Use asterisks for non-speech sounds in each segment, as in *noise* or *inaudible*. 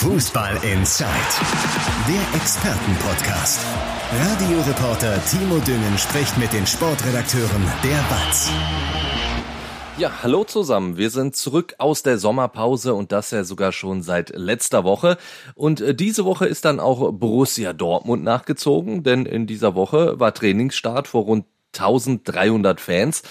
Fußball Inside, der Expertenpodcast. Radioreporter Timo Düngen spricht mit den Sportredakteuren der BATS. Ja, hallo zusammen. Wir sind zurück aus der Sommerpause und das ja sogar schon seit letzter Woche. Und äh, diese Woche ist dann auch Borussia Dortmund nachgezogen, denn in dieser Woche war Trainingsstart vor rund 1300 Fans.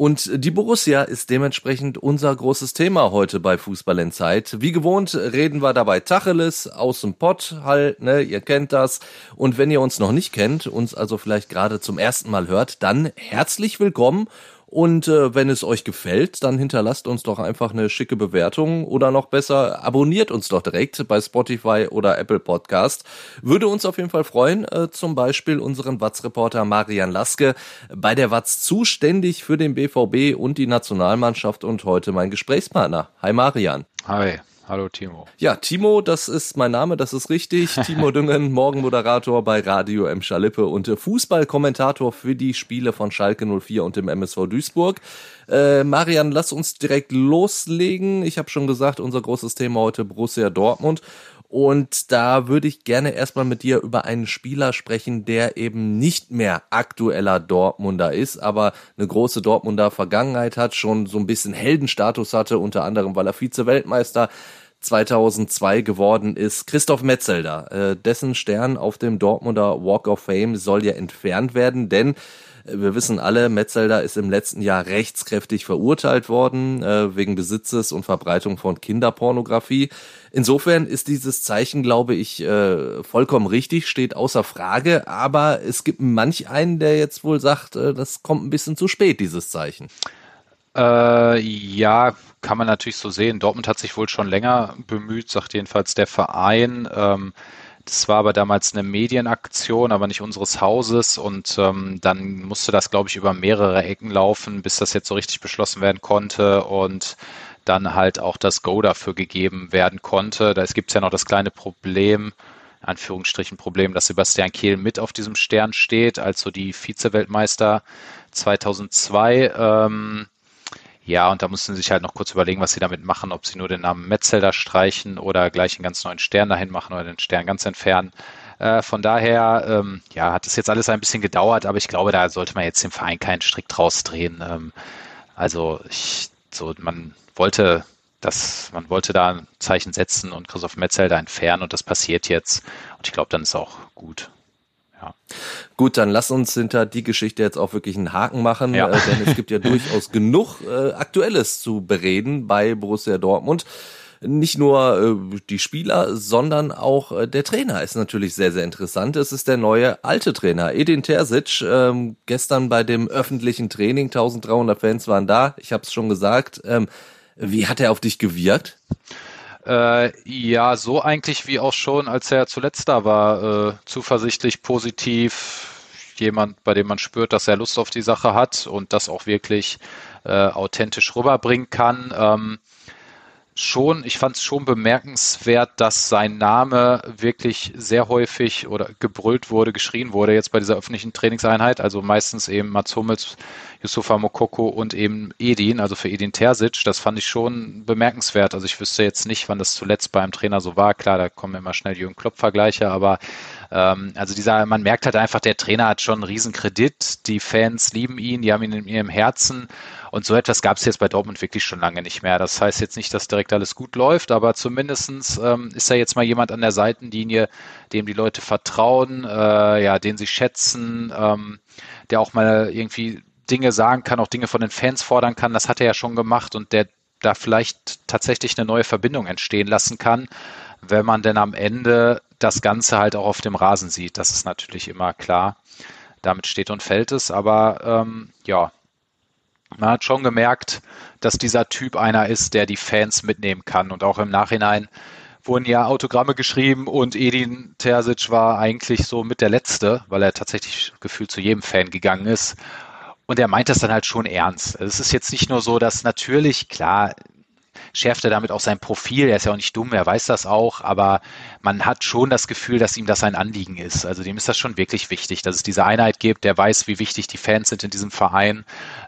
Und die Borussia ist dementsprechend unser großes Thema heute bei Fußball in Zeit. Wie gewohnt reden wir dabei Tacheles aus dem Pott halt, ne, ihr kennt das. Und wenn ihr uns noch nicht kennt, uns also vielleicht gerade zum ersten Mal hört, dann herzlich willkommen und äh, wenn es euch gefällt, dann hinterlasst uns doch einfach eine schicke Bewertung oder noch besser, abonniert uns doch direkt bei Spotify oder Apple Podcast. Würde uns auf jeden Fall freuen, äh, zum Beispiel unseren Watz-Reporter Marian Laske, bei der Watz zuständig für den BVB und die Nationalmannschaft und heute mein Gesprächspartner. Hi Marian. Hi. Hallo Timo. Ja, Timo, das ist mein Name, das ist richtig. *laughs* Timo Düngen, Morgenmoderator bei Radio M. Schalippe und Fußballkommentator für die Spiele von Schalke 04 und dem MSV Duisburg. Äh, Marian, lass uns direkt loslegen. Ich habe schon gesagt, unser großes Thema heute Borussia Dortmund. Und da würde ich gerne erstmal mit dir über einen Spieler sprechen, der eben nicht mehr aktueller Dortmunder ist, aber eine große Dortmunder Vergangenheit hat, schon so ein bisschen Heldenstatus hatte, unter anderem, weil er Vize-Weltmeister 2002 geworden ist. Christoph Metzelder, äh, dessen Stern auf dem Dortmunder Walk of Fame soll ja entfernt werden, denn wir wissen alle, Metzelder ist im letzten Jahr rechtskräftig verurteilt worden äh, wegen Besitzes und Verbreitung von Kinderpornografie. Insofern ist dieses Zeichen, glaube ich, äh, vollkommen richtig, steht außer Frage. Aber es gibt manch einen, der jetzt wohl sagt, äh, das kommt ein bisschen zu spät, dieses Zeichen. Äh, ja, kann man natürlich so sehen. Dortmund hat sich wohl schon länger bemüht, sagt jedenfalls der Verein. Ähm, das war aber damals eine Medienaktion, aber nicht unseres Hauses. Und ähm, dann musste das, glaube ich, über mehrere Ecken laufen, bis das jetzt so richtig beschlossen werden konnte und dann halt auch das Go dafür gegeben werden konnte. Da gibt es ja noch das kleine Problem, Anführungsstrichen Problem, dass Sebastian Kehl mit auf diesem Stern steht, also die Vize-Weltmeister 2002. Ähm, ja, und da mussten sie sich halt noch kurz überlegen, was sie damit machen, ob sie nur den Namen Metzelder streichen oder gleich einen ganz neuen Stern dahin machen oder den Stern ganz entfernen. Äh, von daher, ähm, ja, hat es jetzt alles ein bisschen gedauert, aber ich glaube, da sollte man jetzt dem Verein keinen Strick draus drehen. Ähm, also ich, so, man wollte das, man wollte da ein Zeichen setzen und Christoph Metzelder entfernen und das passiert jetzt. Und ich glaube, dann ist auch gut. Ja. Gut, dann lass uns hinter die Geschichte jetzt auch wirklich einen Haken machen, ja. äh, denn es gibt ja *laughs* durchaus genug äh, Aktuelles zu bereden bei Borussia Dortmund. Nicht nur äh, die Spieler, sondern auch äh, der Trainer ist natürlich sehr, sehr interessant. Es ist der neue alte Trainer, Edin Terzic. Ähm, gestern bei dem öffentlichen Training, 1300 Fans waren da, ich habe es schon gesagt. Ähm, wie hat er auf dich gewirkt? Äh, ja, so eigentlich wie auch schon, als er zuletzt da war. Äh, zuversichtlich, positiv, jemand, bei dem man spürt, dass er Lust auf die Sache hat und das auch wirklich äh, authentisch rüberbringen kann. Ähm, schon, ich fand es schon bemerkenswert, dass sein Name wirklich sehr häufig oder gebrüllt wurde, geschrien wurde jetzt bei dieser öffentlichen Trainingseinheit. Also meistens eben Mats Hummels, Yusufa Mokoko und eben Edin, also für Edin Terzic. Das fand ich schon bemerkenswert. Also ich wüsste jetzt nicht, wann das zuletzt beim Trainer so war. Klar, da kommen immer schnell Jürgen Klopp-Vergleiche, aber ähm, also dieser, man merkt halt einfach, der Trainer hat schon einen riesen Kredit. Die Fans lieben ihn, die haben ihn in ihrem Herzen. Und so etwas gab es jetzt bei Dortmund wirklich schon lange nicht mehr. Das heißt jetzt nicht, dass direkt alles gut läuft, aber zumindestens ähm, ist da jetzt mal jemand an der Seitenlinie, dem die Leute vertrauen, äh, ja, den sie schätzen, ähm, der auch mal irgendwie Dinge sagen kann, auch Dinge von den Fans fordern kann. Das hat er ja schon gemacht und der da vielleicht tatsächlich eine neue Verbindung entstehen lassen kann, wenn man denn am Ende das Ganze halt auch auf dem Rasen sieht. Das ist natürlich immer klar. Damit steht und fällt es. Aber ähm, ja, man hat schon gemerkt, dass dieser Typ einer ist, der die Fans mitnehmen kann. Und auch im Nachhinein wurden ja Autogramme geschrieben und Edin Terzic war eigentlich so mit der Letzte, weil er tatsächlich gefühlt zu jedem Fan gegangen ist. Und er meint das dann halt schon ernst. Also es ist jetzt nicht nur so, dass natürlich, klar, schärft er damit auch sein Profil. Er ist ja auch nicht dumm, er weiß das auch, aber man hat schon das Gefühl, dass ihm das ein Anliegen ist. Also dem ist das schon wirklich wichtig, dass es diese Einheit gibt. Der weiß, wie wichtig die Fans sind in diesem Verein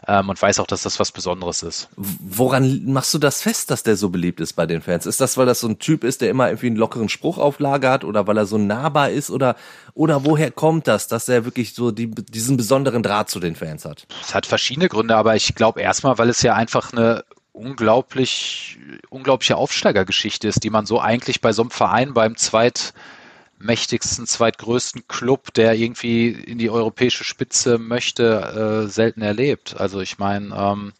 ähm, und weiß auch, dass das was Besonderes ist. Woran machst du das fest, dass der so beliebt ist bei den Fans? Ist das, weil das so ein Typ ist, der immer irgendwie einen lockeren Spruch auf Lager hat oder weil er so nahbar ist oder, oder woher kommt das, dass er wirklich so die, diesen besonderen Draht zu den Fans hat? Es hat verschiedene Gründe, aber ich glaube erstmal, weil es ja einfach eine unglaublich, unglaubliche Aufsteigergeschichte ist, die man so eigentlich bei so einem Verein, beim zweitmächtigsten, zweitgrößten Club, der irgendwie in die europäische Spitze möchte, äh, selten erlebt. Also ich meine, ähm,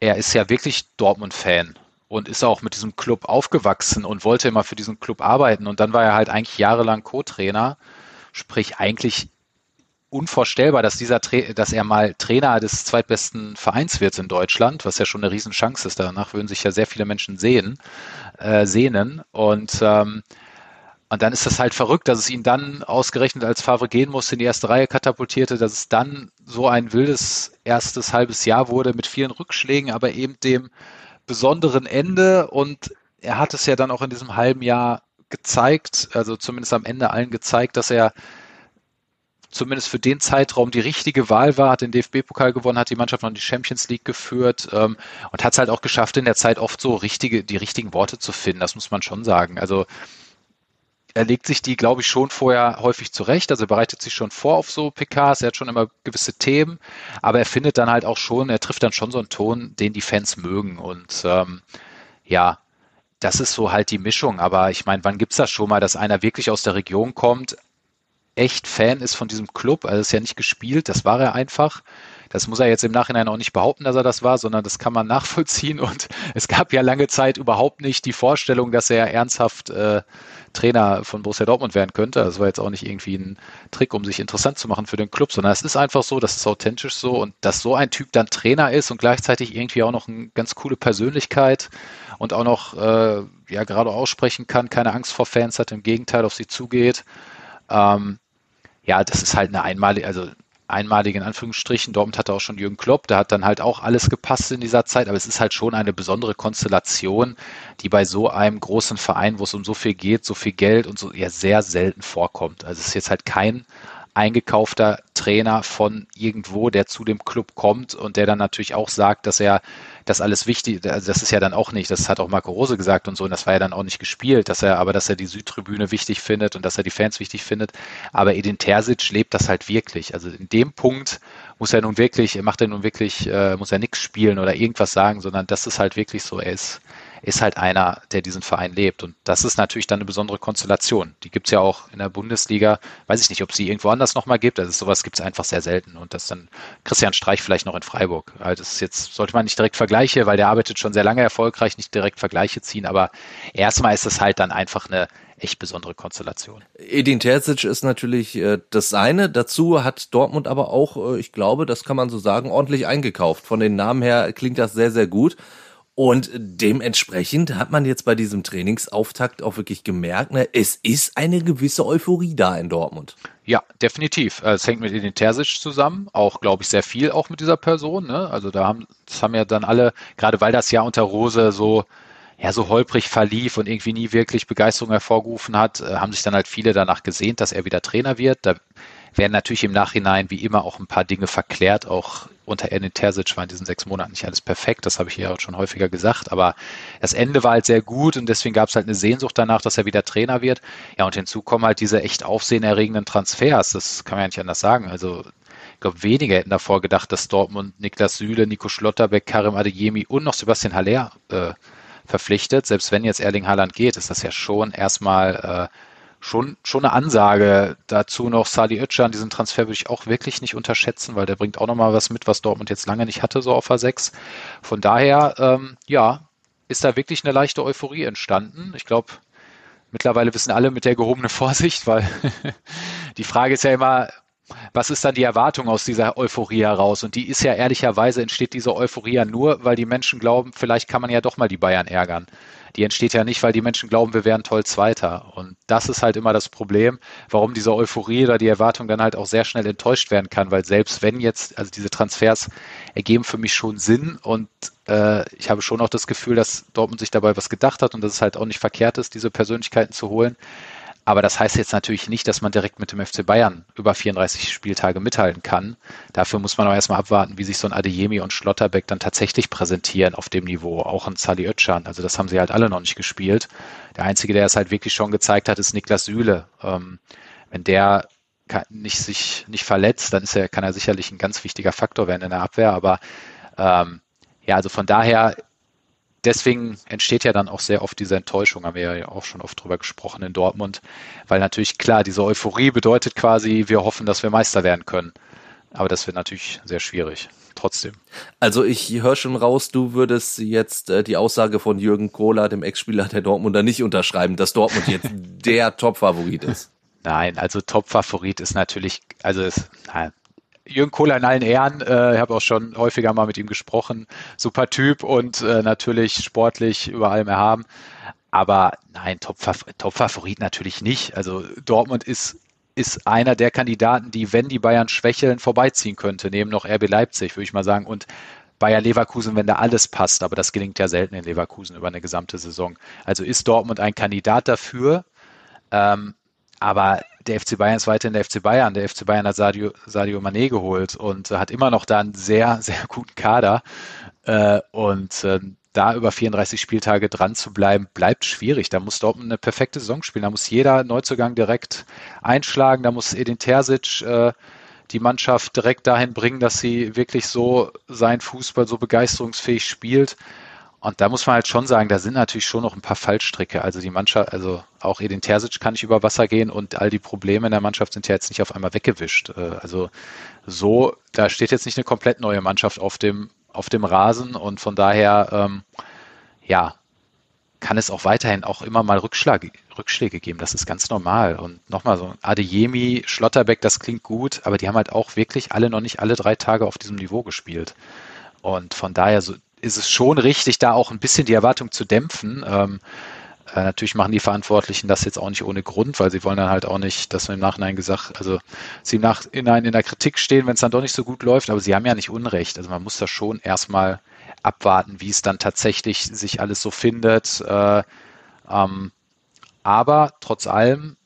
er ist ja wirklich Dortmund-Fan und ist auch mit diesem Club aufgewachsen und wollte immer für diesen Club arbeiten. Und dann war er halt eigentlich jahrelang Co-Trainer, sprich eigentlich unvorstellbar, dass dieser, dass er mal Trainer des zweitbesten Vereins wird in Deutschland, was ja schon eine Riesenchance ist. Danach würden sich ja sehr viele Menschen sehen, äh, sehnen. Und ähm, und dann ist das halt verrückt, dass es ihn dann ausgerechnet als Favre gehen musste, in die erste Reihe katapultierte, dass es dann so ein wildes erstes halbes Jahr wurde mit vielen Rückschlägen, aber eben dem besonderen Ende. Und er hat es ja dann auch in diesem halben Jahr gezeigt, also zumindest am Ende allen gezeigt, dass er zumindest für den Zeitraum die richtige Wahl war, hat den DFB-Pokal gewonnen, hat die Mannschaft noch in die Champions League geführt ähm, und hat es halt auch geschafft, in der Zeit oft so richtige, die richtigen Worte zu finden. Das muss man schon sagen. Also er legt sich die, glaube ich, schon vorher häufig zurecht. Also er bereitet sich schon vor auf so PKs. Er hat schon immer gewisse Themen, aber er findet dann halt auch schon, er trifft dann schon so einen Ton, den die Fans mögen. Und ähm, ja, das ist so halt die Mischung. Aber ich meine, wann gibt's das schon mal, dass einer wirklich aus der Region kommt, echt Fan ist von diesem Club. Also ist ja nicht gespielt, das war er einfach. Das muss er jetzt im Nachhinein auch nicht behaupten, dass er das war, sondern das kann man nachvollziehen. Und *laughs* es gab ja lange Zeit überhaupt nicht die Vorstellung, dass er ernsthaft äh, Trainer von Borussia Dortmund werden könnte. Das war jetzt auch nicht irgendwie ein Trick, um sich interessant zu machen für den Club, sondern es ist einfach so, das ist authentisch so und dass so ein Typ dann Trainer ist und gleichzeitig irgendwie auch noch eine ganz coole Persönlichkeit und auch noch äh, ja gerade aussprechen kann, keine Angst vor Fans hat, im Gegenteil auf sie zugeht. Ähm, ja, das ist halt eine einmalige, also einmalige in Anführungsstrichen. Dortmund hatte auch schon Jürgen Klopp, da hat dann halt auch alles gepasst in dieser Zeit, aber es ist halt schon eine besondere Konstellation, die bei so einem großen Verein, wo es um so viel geht, so viel Geld und so ja sehr selten vorkommt. Also es ist jetzt halt kein eingekaufter Trainer von irgendwo, der zu dem Club kommt und der dann natürlich auch sagt, dass er das alles wichtig, also das ist ja dann auch nicht, das hat auch Marco Rose gesagt und so, und das war ja dann auch nicht gespielt, dass er, aber dass er die Südtribüne wichtig findet und dass er die Fans wichtig findet. Aber Edin Terzic lebt das halt wirklich. Also in dem Punkt muss er nun wirklich, macht er nun wirklich, äh, muss er nichts spielen oder irgendwas sagen, sondern das ist halt wirklich so, er ist ist halt einer, der diesen Verein lebt. Und das ist natürlich dann eine besondere Konstellation. Die gibt es ja auch in der Bundesliga. Weiß ich nicht, ob sie irgendwo anders nochmal gibt. Also sowas gibt es einfach sehr selten. Und das dann Christian Streich vielleicht noch in Freiburg. Also das ist jetzt, sollte man nicht direkt Vergleiche, weil der arbeitet schon sehr lange erfolgreich, nicht direkt Vergleiche ziehen. Aber erstmal ist es halt dann einfach eine echt besondere Konstellation. Edin Terzic ist natürlich äh, das eine. Dazu hat Dortmund aber auch, äh, ich glaube, das kann man so sagen, ordentlich eingekauft. Von den Namen her klingt das sehr, sehr gut. Und dementsprechend hat man jetzt bei diesem Trainingsauftakt auch wirklich gemerkt, ne, es ist eine gewisse Euphorie da in Dortmund. Ja, definitiv. Äh, es hängt mit Edin Terzic zusammen, auch glaube ich sehr viel auch mit dieser Person. Ne? Also da haben, das haben ja dann alle, gerade weil das Jahr unter Rose so ja so holprig verlief und irgendwie nie wirklich Begeisterung hervorgerufen hat, äh, haben sich dann halt viele danach gesehnt, dass er wieder Trainer wird. Da werden natürlich im Nachhinein wie immer auch ein paar Dinge verklärt. Auch unter Edin Terzic war in diesen sechs Monaten nicht alles perfekt. Das habe ich ja schon häufiger gesagt. Aber das Ende war halt sehr gut und deswegen gab es halt eine Sehnsucht danach, dass er wieder Trainer wird. Ja, und hinzu kommen halt diese echt aufsehenerregenden Transfers. Das kann man ja nicht anders sagen. Also ich glaube, wenige hätten davor gedacht, dass Dortmund Niklas Süle, Nico Schlotterbeck, Karim Adeyemi und noch Sebastian Haller äh, verpflichtet. Selbst wenn jetzt Erling Haaland geht, ist das ja schon erstmal äh, schon, schon eine Ansage. Dazu noch Sali Özcan, diesen Transfer würde ich auch wirklich nicht unterschätzen, weil der bringt auch nochmal was mit, was Dortmund jetzt lange nicht hatte, so auf A6. Von daher, ähm, ja, ist da wirklich eine leichte Euphorie entstanden. Ich glaube, mittlerweile wissen alle mit der gehobenen Vorsicht, weil *laughs* die Frage ist ja immer, was ist dann die Erwartung aus dieser Euphorie heraus? Und die ist ja ehrlicherweise entsteht diese Euphorie ja nur, weil die Menschen glauben, vielleicht kann man ja doch mal die Bayern ärgern. Die entsteht ja nicht, weil die Menschen glauben, wir wären toll Zweiter. Und das ist halt immer das Problem, warum diese Euphorie oder die Erwartung dann halt auch sehr schnell enttäuscht werden kann, weil selbst wenn jetzt, also diese Transfers ergeben für mich schon Sinn und äh, ich habe schon auch das Gefühl, dass Dortmund sich dabei was gedacht hat und dass es halt auch nicht verkehrt ist, diese Persönlichkeiten zu holen. Aber das heißt jetzt natürlich nicht, dass man direkt mit dem FC Bayern über 34 Spieltage mithalten kann. Dafür muss man aber erstmal abwarten, wie sich so ein Adeyemi und Schlotterbeck dann tatsächlich präsentieren auf dem Niveau. Auch ein Sali Özcan. Also das haben sie halt alle noch nicht gespielt. Der Einzige, der es halt wirklich schon gezeigt hat, ist Niklas Süle. Ähm, wenn der nicht sich nicht verletzt, dann ist er, kann er sicherlich ein ganz wichtiger Faktor werden in der Abwehr. Aber ähm, ja, also von daher deswegen entsteht ja dann auch sehr oft diese Enttäuschung, haben wir ja auch schon oft drüber gesprochen in Dortmund, weil natürlich klar, diese Euphorie bedeutet quasi, wir hoffen, dass wir Meister werden können. Aber das wird natürlich sehr schwierig. Trotzdem. Also ich höre schon raus, du würdest jetzt äh, die Aussage von Jürgen Kohler, dem Ex-Spieler der Dortmunder, nicht unterschreiben, dass Dortmund jetzt *laughs* der Top-Favorit ist. Nein, also Top-Favorit ist natürlich, also es, nein, Jürgen Kohler in allen Ehren. Äh, ich habe auch schon häufiger mal mit ihm gesprochen. Super Typ und äh, natürlich sportlich über allem erhaben. Aber nein, Top-Favorit natürlich nicht. Also Dortmund ist, ist einer der Kandidaten, die, wenn die Bayern schwächeln, vorbeiziehen könnte. Neben noch RB Leipzig, würde ich mal sagen. Und Bayer Leverkusen, wenn da alles passt. Aber das gelingt ja selten in Leverkusen über eine gesamte Saison. Also ist Dortmund ein Kandidat dafür. Ähm, aber der FC Bayern ist weiterhin der FC Bayern. Der FC Bayern hat Sadio, Sadio Mané geholt und hat immer noch da einen sehr, *laughs* sehr guten Kader. Äh, und äh, da über 34 Spieltage dran zu bleiben, bleibt schwierig. Da muss Dortmund eine perfekte Saison spielen. Da muss jeder Neuzugang direkt einschlagen. Da muss Edin Terzic äh, die Mannschaft direkt dahin bringen, dass sie wirklich so sein Fußball so begeisterungsfähig spielt. Und da muss man halt schon sagen, da sind natürlich schon noch ein paar Fallstricke. Also die Mannschaft, also auch Edin Terzic kann nicht über Wasser gehen und all die Probleme in der Mannschaft sind ja jetzt nicht auf einmal weggewischt. Äh, also so, da steht jetzt nicht eine komplett neue Mannschaft auf dem, auf dem Rasen und von daher, ähm, ja, kann es auch weiterhin auch immer mal Rückschläge, Rückschläge geben. Das ist ganz normal. Und nochmal so, Adeyemi, Schlotterbeck, das klingt gut, aber die haben halt auch wirklich alle noch nicht alle drei Tage auf diesem Niveau gespielt. Und von daher, so, ist es schon richtig, da auch ein bisschen die Erwartung zu dämpfen. Ähm, äh, natürlich machen die Verantwortlichen das jetzt auch nicht ohne Grund, weil sie wollen dann halt auch nicht, dass wir im Nachhinein gesagt, also sie im Nachhinein in der Kritik stehen, wenn es dann doch nicht so gut läuft, aber sie haben ja nicht Unrecht. Also man muss da schon erstmal abwarten, wie es dann tatsächlich sich alles so findet. Äh, ähm, aber trotz allem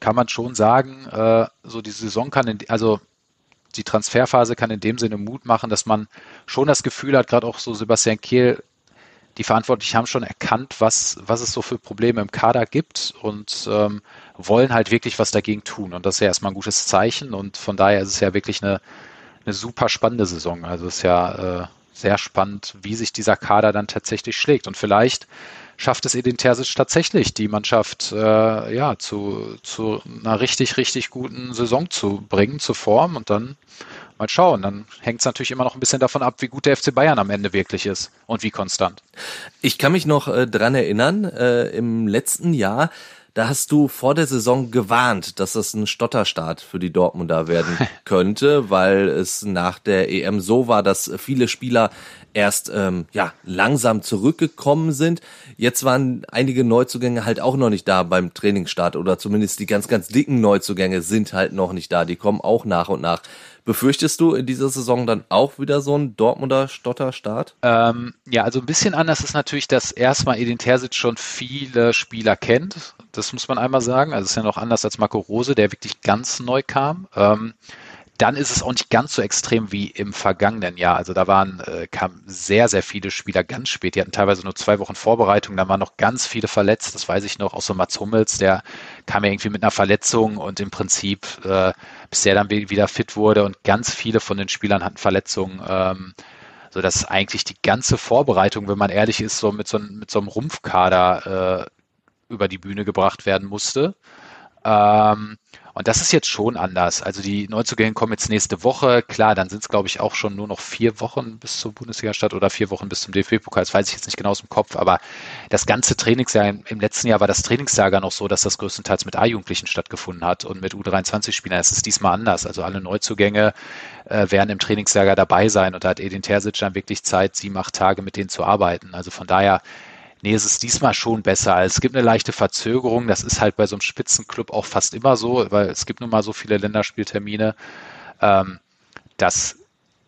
kann man schon sagen, äh, so die Saison kann, in, also die Transferphase kann in dem Sinne Mut machen, dass man schon das Gefühl hat, gerade auch so Sebastian Kehl, die Verantwortlichen haben schon erkannt, was, was es so für Probleme im Kader gibt und ähm, wollen halt wirklich was dagegen tun. Und das ist ja erstmal ein gutes Zeichen und von daher ist es ja wirklich eine, eine super spannende Saison. Also es ist ja äh, sehr spannend, wie sich dieser Kader dann tatsächlich schlägt. Und vielleicht schafft es Edin Terzic tatsächlich, die Mannschaft äh, ja, zu, zu einer richtig, richtig guten Saison zu bringen, zu formen und dann mal schauen. Dann hängt es natürlich immer noch ein bisschen davon ab, wie gut der FC Bayern am Ende wirklich ist und wie konstant. Ich kann mich noch äh, dran erinnern, äh, im letzten Jahr, da hast du vor der Saison gewarnt, dass das ein Stotterstart für die Dortmunder werden *laughs* könnte, weil es nach der EM so war, dass viele Spieler erst ähm, ja langsam zurückgekommen sind. Jetzt waren einige Neuzugänge halt auch noch nicht da beim Trainingsstart oder zumindest die ganz, ganz dicken Neuzugänge sind halt noch nicht da. Die kommen auch nach und nach. Befürchtest du in dieser Saison dann auch wieder so einen Dortmunder Stotterstart? Ähm, ja, also ein bisschen anders ist natürlich, dass erstmal Edin Terzic schon viele Spieler kennt. Das muss man einmal sagen. Also es ist ja noch anders als Marco Rose, der wirklich ganz neu kam. Ähm, dann ist es auch nicht ganz so extrem wie im vergangenen Jahr. Also da waren, äh, kamen sehr, sehr viele Spieler ganz spät. Die hatten teilweise nur zwei Wochen Vorbereitung, da waren noch ganz viele verletzt, das weiß ich noch, auch so Mats Hummels, der kam ja irgendwie mit einer Verletzung und im Prinzip, äh, bis der dann wieder fit wurde und ganz viele von den Spielern hatten Verletzungen. Ähm, so dass eigentlich die ganze Vorbereitung, wenn man ehrlich ist, so mit so, mit so einem Rumpfkader äh, über die Bühne gebracht werden musste. Ähm, und das ist jetzt schon anders. Also die Neuzugänge kommen jetzt nächste Woche. Klar, dann sind es, glaube ich, auch schon nur noch vier Wochen bis zur Bundesliga-Stadt oder vier Wochen bis zum DFB-Pokal. Das weiß ich jetzt nicht genau aus dem Kopf. Aber das ganze Trainingsjahr, im letzten Jahr war das Trainingslager noch so, dass das größtenteils mit A-Jugendlichen stattgefunden hat und mit U23-Spielern. Es ist diesmal anders. Also alle Neuzugänge äh, werden im Trainingslager dabei sein. Und da hat Edin Terzic dann wirklich Zeit, sieben, acht Tage mit denen zu arbeiten. Also von daher nee, es ist diesmal schon besser. Es gibt eine leichte Verzögerung. Das ist halt bei so einem Spitzenclub auch fast immer so, weil es gibt nun mal so viele Länderspieltermine. Ähm, das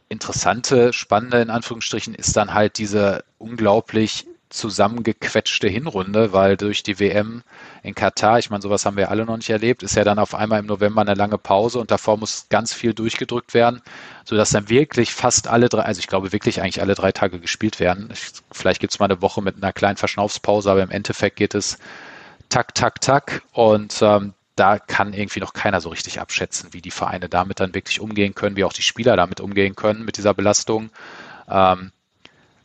Interessante, Spannende in Anführungsstrichen ist dann halt diese unglaublich zusammengequetschte Hinrunde, weil durch die WM in Katar, ich meine, sowas haben wir alle noch nicht erlebt, ist ja dann auf einmal im November eine lange Pause und davor muss ganz viel durchgedrückt werden, sodass dann wirklich fast alle drei, also ich glaube wirklich eigentlich alle drei Tage gespielt werden. Ich, vielleicht gibt es mal eine Woche mit einer kleinen Verschnaufspause, aber im Endeffekt geht es tak, tak, tak und ähm, da kann irgendwie noch keiner so richtig abschätzen, wie die Vereine damit dann wirklich umgehen können, wie auch die Spieler damit umgehen können mit dieser Belastung. Ähm,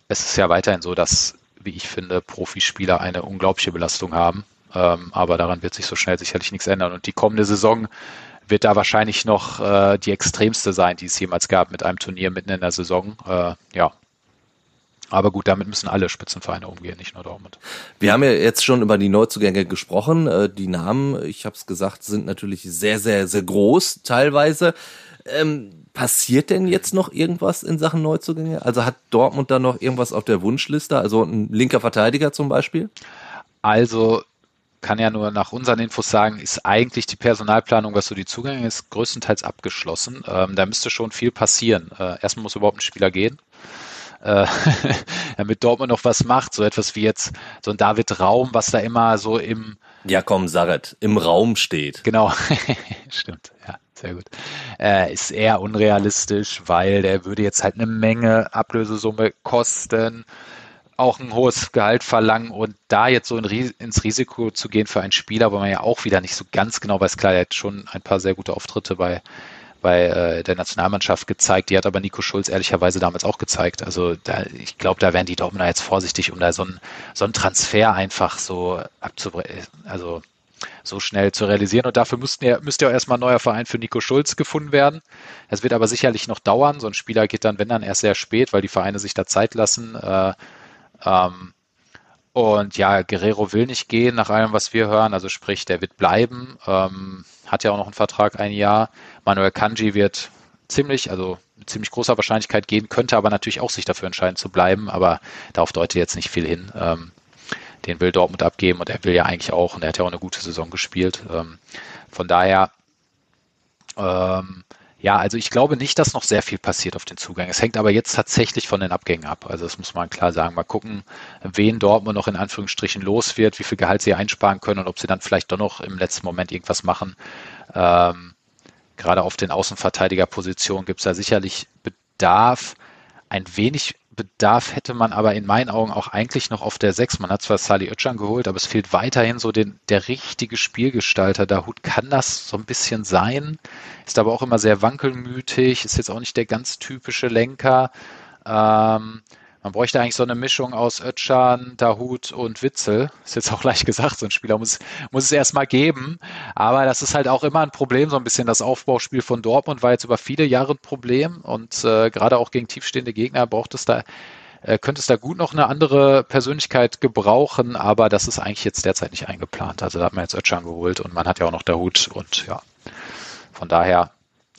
es ist ja weiterhin so, dass wie ich finde, Profispieler eine unglaubliche Belastung haben. Ähm, aber daran wird sich so schnell sicherlich nichts ändern. Und die kommende Saison wird da wahrscheinlich noch äh, die extremste sein, die es jemals gab mit einem Turnier mitten in der Saison. Äh, ja. Aber gut, damit müssen alle Spitzenvereine umgehen, nicht nur Dortmund. Wir haben ja jetzt schon über die Neuzugänge gesprochen. Äh, die Namen, ich habe es gesagt, sind natürlich sehr, sehr, sehr groß teilweise. Ähm, Passiert denn jetzt noch irgendwas in Sachen Neuzugänge? Also hat Dortmund da noch irgendwas auf der Wunschliste? Also ein linker Verteidiger zum Beispiel? Also kann ja nur nach unseren Infos sagen, ist eigentlich die Personalplanung, was so die Zugänge ist, größtenteils abgeschlossen. Ähm, da müsste schon viel passieren. Äh, erstmal muss überhaupt ein Spieler gehen. Äh, *laughs* damit Dortmund noch was macht, so etwas wie jetzt so ein David Raum, was da immer so im Ja komm, Saret, im Raum steht. Genau, *laughs* stimmt, ja. Sehr gut. Äh, ist eher unrealistisch, weil der würde jetzt halt eine Menge Ablösesumme kosten, auch ein hohes Gehalt verlangen und da jetzt so in, ins Risiko zu gehen für einen Spieler, wo man ja auch wieder nicht so ganz genau weiß, klar, er hat schon ein paar sehr gute Auftritte bei, bei äh, der Nationalmannschaft gezeigt. Die hat aber Nico Schulz ehrlicherweise damals auch gezeigt. Also da, ich glaube, da wären die Dortmunder jetzt vorsichtig, um da so ein, so ein Transfer einfach so abzubrechen. Also so schnell zu realisieren. Und dafür müssten ja, müsste ja auch erstmal ein neuer Verein für Nico Schulz gefunden werden. Es wird aber sicherlich noch dauern. So ein Spieler geht dann, wenn dann, erst sehr spät, weil die Vereine sich da Zeit lassen. Äh, ähm, und ja, Guerrero will nicht gehen, nach allem, was wir hören. Also sprich, der wird bleiben. Ähm, hat ja auch noch einen Vertrag ein Jahr. Manuel Kanji wird ziemlich, also mit ziemlich großer Wahrscheinlichkeit gehen, könnte aber natürlich auch sich dafür entscheiden zu bleiben. Aber darauf deutet jetzt nicht viel hin. Ähm, den will Dortmund abgeben und er will ja eigentlich auch und er hat ja auch eine gute Saison gespielt. Ähm, von daher, ähm, ja, also ich glaube nicht, dass noch sehr viel passiert auf den Zugang. Es hängt aber jetzt tatsächlich von den Abgängen ab. Also das muss man klar sagen. Mal gucken, wen Dortmund noch in Anführungsstrichen los wird, wie viel Gehalt sie einsparen können und ob sie dann vielleicht doch noch im letzten Moment irgendwas machen. Ähm, gerade auf den Außenverteidigerpositionen gibt es da sicherlich Bedarf. Ein wenig Bedarf hätte man aber in meinen Augen auch eigentlich noch auf der 6. Man hat zwar Sali Özcan geholt, aber es fehlt weiterhin so den, der richtige Spielgestalter. Dahut kann das so ein bisschen sein, ist aber auch immer sehr wankelmütig, ist jetzt auch nicht der ganz typische Lenker. Ähm, man bräuchte eigentlich so eine Mischung aus Ötschan, Dahut und Witzel. Ist jetzt auch leicht gesagt, so ein Spieler muss, muss es erstmal geben. Aber das ist halt auch immer ein Problem, so ein bisschen das Aufbauspiel von Dortmund war jetzt über viele Jahre ein Problem und äh, gerade auch gegen tiefstehende Gegner braucht es da äh, könnte es da gut noch eine andere Persönlichkeit gebrauchen, aber das ist eigentlich jetzt derzeit nicht eingeplant. Also da hat man jetzt Ötschan geholt und man hat ja auch noch Dahut und ja, von daher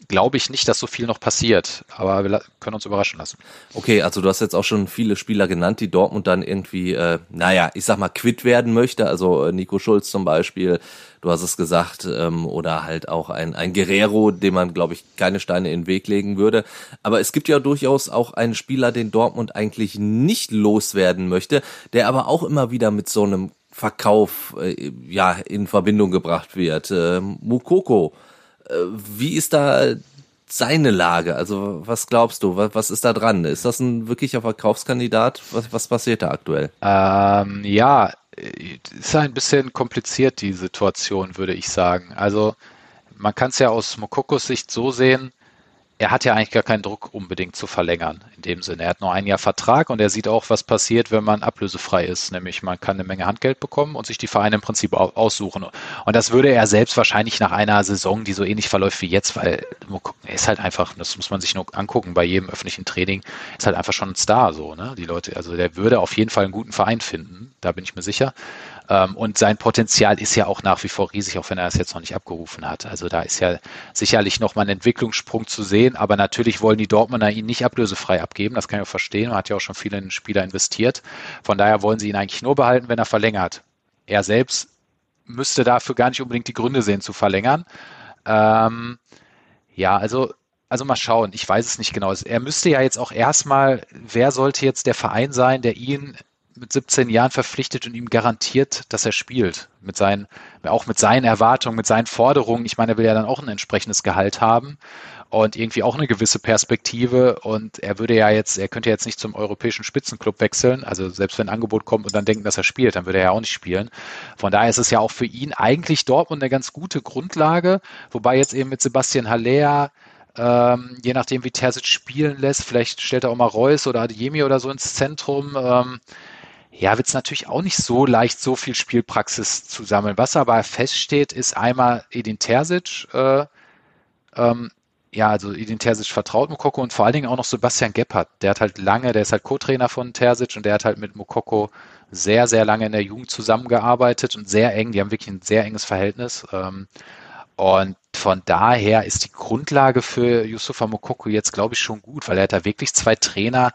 glaube ich nicht, dass so viel noch passiert, aber wir können uns überraschen lassen. Okay, also du hast jetzt auch schon viele Spieler genannt, die Dortmund dann irgendwie, äh, naja, ich sag mal, quitt werden möchte. Also äh, Nico Schulz zum Beispiel, du hast es gesagt, ähm, oder halt auch ein, ein Guerrero, dem man, glaube ich, keine Steine in den Weg legen würde. Aber es gibt ja durchaus auch einen Spieler, den Dortmund eigentlich nicht loswerden möchte, der aber auch immer wieder mit so einem Verkauf äh, ja in Verbindung gebracht wird. Äh, Mukoko wie ist da seine Lage? Also was glaubst du? Was, was ist da dran? Ist das ein wirklicher Verkaufskandidat? Was, was passiert da aktuell? Ähm, ja, ist ein bisschen kompliziert die Situation, würde ich sagen. Also man kann es ja aus Mokokos Sicht so sehen, er hat ja eigentlich gar keinen Druck unbedingt zu verlängern in dem Sinne. Er hat nur ein Jahr Vertrag und er sieht auch, was passiert, wenn man ablösefrei ist. Nämlich man kann eine Menge Handgeld bekommen und sich die Vereine im Prinzip aussuchen. Und das würde er selbst wahrscheinlich nach einer Saison, die so ähnlich verläuft wie jetzt, weil er ist halt einfach, das muss man sich nur angucken, bei jedem öffentlichen Training, ist halt einfach schon ein Star so, ne? Die Leute, also der würde auf jeden Fall einen guten Verein finden, da bin ich mir sicher. Ähm, und sein Potenzial ist ja auch nach wie vor riesig, auch wenn er das jetzt noch nicht abgerufen hat. Also da ist ja sicherlich noch mal ein Entwicklungssprung zu sehen, aber natürlich wollen die Dortmunder ihn nicht ablösefrei abgeben. Das kann ich auch verstehen. Man hat ja auch schon viele in den Spieler investiert. Von daher wollen sie ihn eigentlich nur behalten, wenn er verlängert. Er selbst müsste dafür gar nicht unbedingt die Gründe sehen zu verlängern. Ähm, ja, also also mal schauen, ich weiß es nicht genau. Er müsste ja jetzt auch erstmal, wer sollte jetzt der Verein sein, der ihn mit 17 Jahren verpflichtet und ihm garantiert, dass er spielt. Mit seinen, auch mit seinen Erwartungen, mit seinen Forderungen. Ich meine, er will ja dann auch ein entsprechendes Gehalt haben und irgendwie auch eine gewisse Perspektive. Und er würde ja jetzt, er könnte jetzt nicht zum europäischen Spitzenclub wechseln. Also selbst wenn ein Angebot kommt und dann denken, dass er spielt, dann würde er ja auch nicht spielen. Von daher ist es ja auch für ihn eigentlich Dortmund eine ganz gute Grundlage. Wobei jetzt eben mit Sebastian Haller, ähm, je nachdem, wie Terzic spielen lässt, vielleicht stellt er auch mal Reus oder Adeyemi oder so ins Zentrum. Ähm, ja, wird es natürlich auch nicht so leicht, so viel Spielpraxis zu sammeln. Was aber feststeht, ist einmal Edin Terzic, äh, ähm, ja, also Edin Terzic vertraut Mokoko und vor allen Dingen auch noch Sebastian Gebhardt. Der hat halt lange, der ist halt Co-Trainer von Terzic und der hat halt mit Mokoko sehr, sehr lange in der Jugend zusammengearbeitet und sehr eng, die haben wirklich ein sehr enges Verhältnis. Ähm, und von daher ist die Grundlage für Yusufa Mokoko jetzt, glaube ich, schon gut, weil er hat da wirklich zwei Trainer,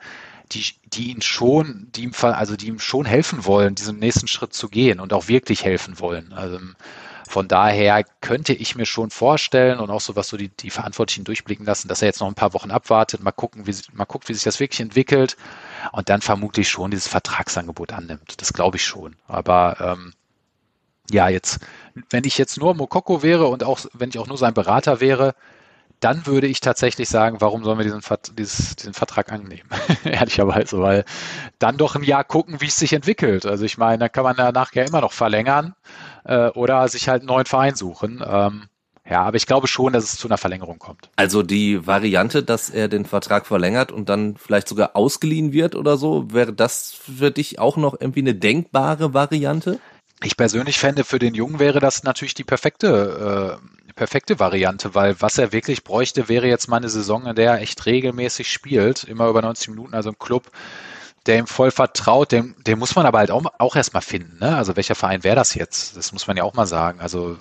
die, die ihn schon, die ihm, also die ihm schon helfen wollen, diesen nächsten Schritt zu gehen und auch wirklich helfen wollen. Also von daher könnte ich mir schon vorstellen und auch so was so die, die Verantwortlichen durchblicken lassen, dass er jetzt noch ein paar Wochen abwartet, mal gucken, wie, mal guckt, wie sich das wirklich entwickelt und dann vermutlich schon dieses Vertragsangebot annimmt. Das glaube ich schon. Aber ähm, ja, jetzt, wenn ich jetzt nur Mokoko wäre und auch wenn ich auch nur sein Berater wäre, dann würde ich tatsächlich sagen, warum sollen wir diesen, dieses, diesen Vertrag annehmen? *laughs* Ehrlicherweise, weil dann doch ein Jahr gucken, wie es sich entwickelt. Also ich meine, da kann man danach ja immer noch verlängern äh, oder sich halt einen neuen Verein suchen. Ähm, ja, aber ich glaube schon, dass es zu einer Verlängerung kommt. Also die Variante, dass er den Vertrag verlängert und dann vielleicht sogar ausgeliehen wird oder so, wäre das für dich auch noch irgendwie eine denkbare Variante? Ich persönlich fände, für den Jungen wäre das natürlich die perfekte äh, perfekte Variante, weil was er wirklich bräuchte, wäre jetzt mal eine Saison, in der er echt regelmäßig spielt, immer über 90 Minuten, also ein Club, der ihm voll vertraut, den, den muss man aber halt auch, auch erstmal finden. Ne? Also welcher Verein wäre das jetzt? Das muss man ja auch mal sagen. Also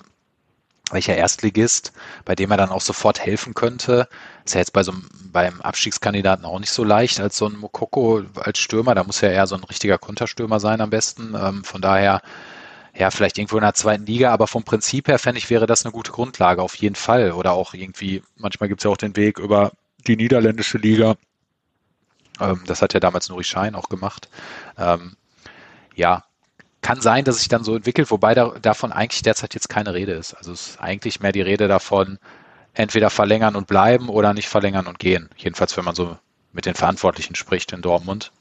welcher Erstligist, bei dem er dann auch sofort helfen könnte. Ist ja jetzt bei so einem, beim Abstiegskandidaten auch nicht so leicht als so ein Mokoko als Stürmer. Da muss ja eher so ein richtiger Konterstürmer sein am besten. Ähm, von daher ja, vielleicht irgendwo in der zweiten Liga, aber vom Prinzip her fände ich, wäre das eine gute Grundlage, auf jeden Fall. Oder auch irgendwie, manchmal gibt es ja auch den Weg über die niederländische Liga. Ähm, das hat ja damals Nuri Schein auch gemacht. Ähm, ja, kann sein, dass sich dann so entwickelt, wobei da, davon eigentlich derzeit jetzt keine Rede ist. Also es ist eigentlich mehr die Rede davon, entweder verlängern und bleiben oder nicht verlängern und gehen. Jedenfalls, wenn man so mit den Verantwortlichen spricht in Dortmund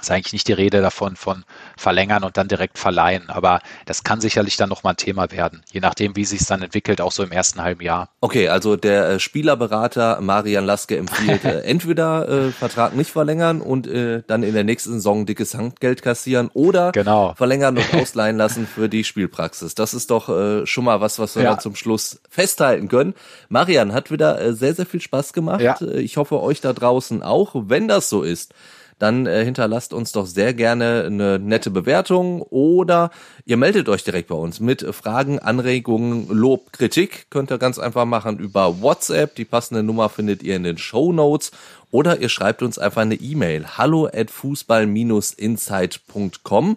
ist eigentlich nicht die Rede davon von verlängern und dann direkt verleihen. Aber das kann sicherlich dann nochmal ein Thema werden, je nachdem, wie sich es dann entwickelt, auch so im ersten halben Jahr. Okay, also der äh, Spielerberater Marian Laske empfiehlt *laughs* äh, entweder äh, Vertrag nicht verlängern und äh, dann in der nächsten Saison dickes Handgeld kassieren oder genau. verlängern und ausleihen lassen für die Spielpraxis. Das ist doch äh, schon mal was, was wir ja. zum Schluss festhalten können. Marian hat wieder äh, sehr, sehr viel Spaß gemacht. Ja. Ich hoffe, euch da draußen auch. Wenn das so ist, dann äh, hinterlasst uns doch sehr gerne eine nette Bewertung oder ihr meldet euch direkt bei uns mit Fragen, Anregungen, Lob, Kritik. Könnt ihr ganz einfach machen über WhatsApp. Die passende Nummer findet ihr in den Show Notes. Oder ihr schreibt uns einfach eine E-Mail. Hallo at fußball-insight.com.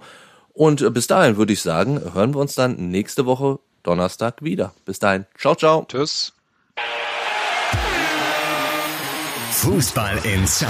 Und äh, bis dahin würde ich sagen, hören wir uns dann nächste Woche Donnerstag wieder. Bis dahin. Ciao, ciao. Tschüss. Fußball Inside,